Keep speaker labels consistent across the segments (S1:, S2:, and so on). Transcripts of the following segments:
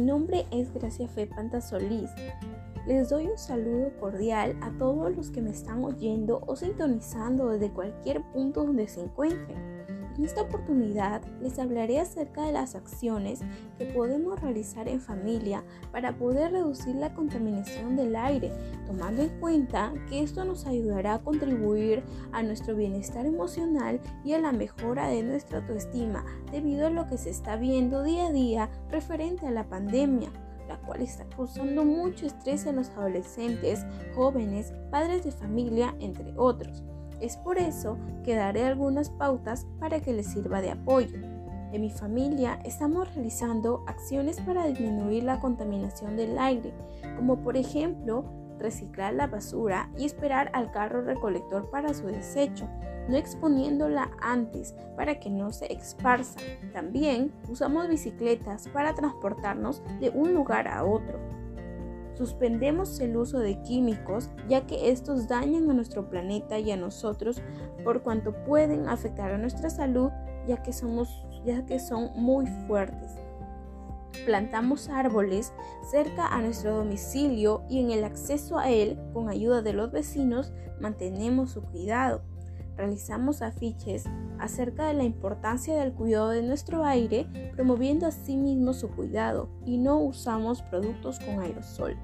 S1: nombre es Gracia Fe Solís. Les doy un saludo cordial a todos los que me están oyendo o sintonizando desde cualquier punto donde se encuentren. En esta oportunidad les hablaré acerca de las acciones que podemos realizar en familia para poder reducir la contaminación del aire, tomando en cuenta que esto nos ayudará a contribuir a nuestro bienestar emocional y a la mejora de nuestra autoestima debido a lo que se está viendo día a día referente a la pandemia la cual está causando mucho estrés en los adolescentes, jóvenes, padres de familia, entre otros. Es por eso que daré algunas pautas para que les sirva de apoyo. En mi familia estamos realizando acciones para disminuir la contaminación del aire, como por ejemplo reciclar la basura y esperar al carro recolector para su desecho, no exponiéndola antes para que no se esparza. También usamos bicicletas para transportarnos de un lugar a otro. Suspendemos el uso de químicos ya que estos dañan a nuestro planeta y a nosotros por cuanto pueden afectar a nuestra salud ya que, somos, ya que son muy fuertes. Plantamos árboles cerca a nuestro domicilio y en el acceso a él, con ayuda de los vecinos, mantenemos su cuidado. Realizamos afiches acerca de la importancia del cuidado de nuestro aire, promoviendo asimismo su cuidado y no usamos productos con aerosol.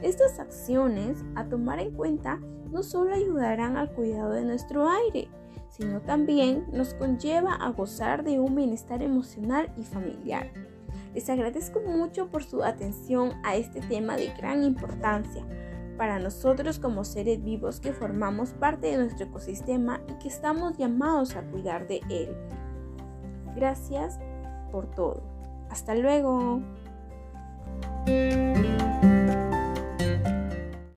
S1: Estas acciones a tomar en cuenta no solo ayudarán al cuidado de nuestro aire, sino también nos conlleva a gozar de un bienestar emocional y familiar. Les agradezco mucho por su atención a este tema de gran importancia para nosotros como seres vivos que formamos parte de nuestro ecosistema y que estamos llamados a cuidar de él. Gracias por todo. Hasta luego.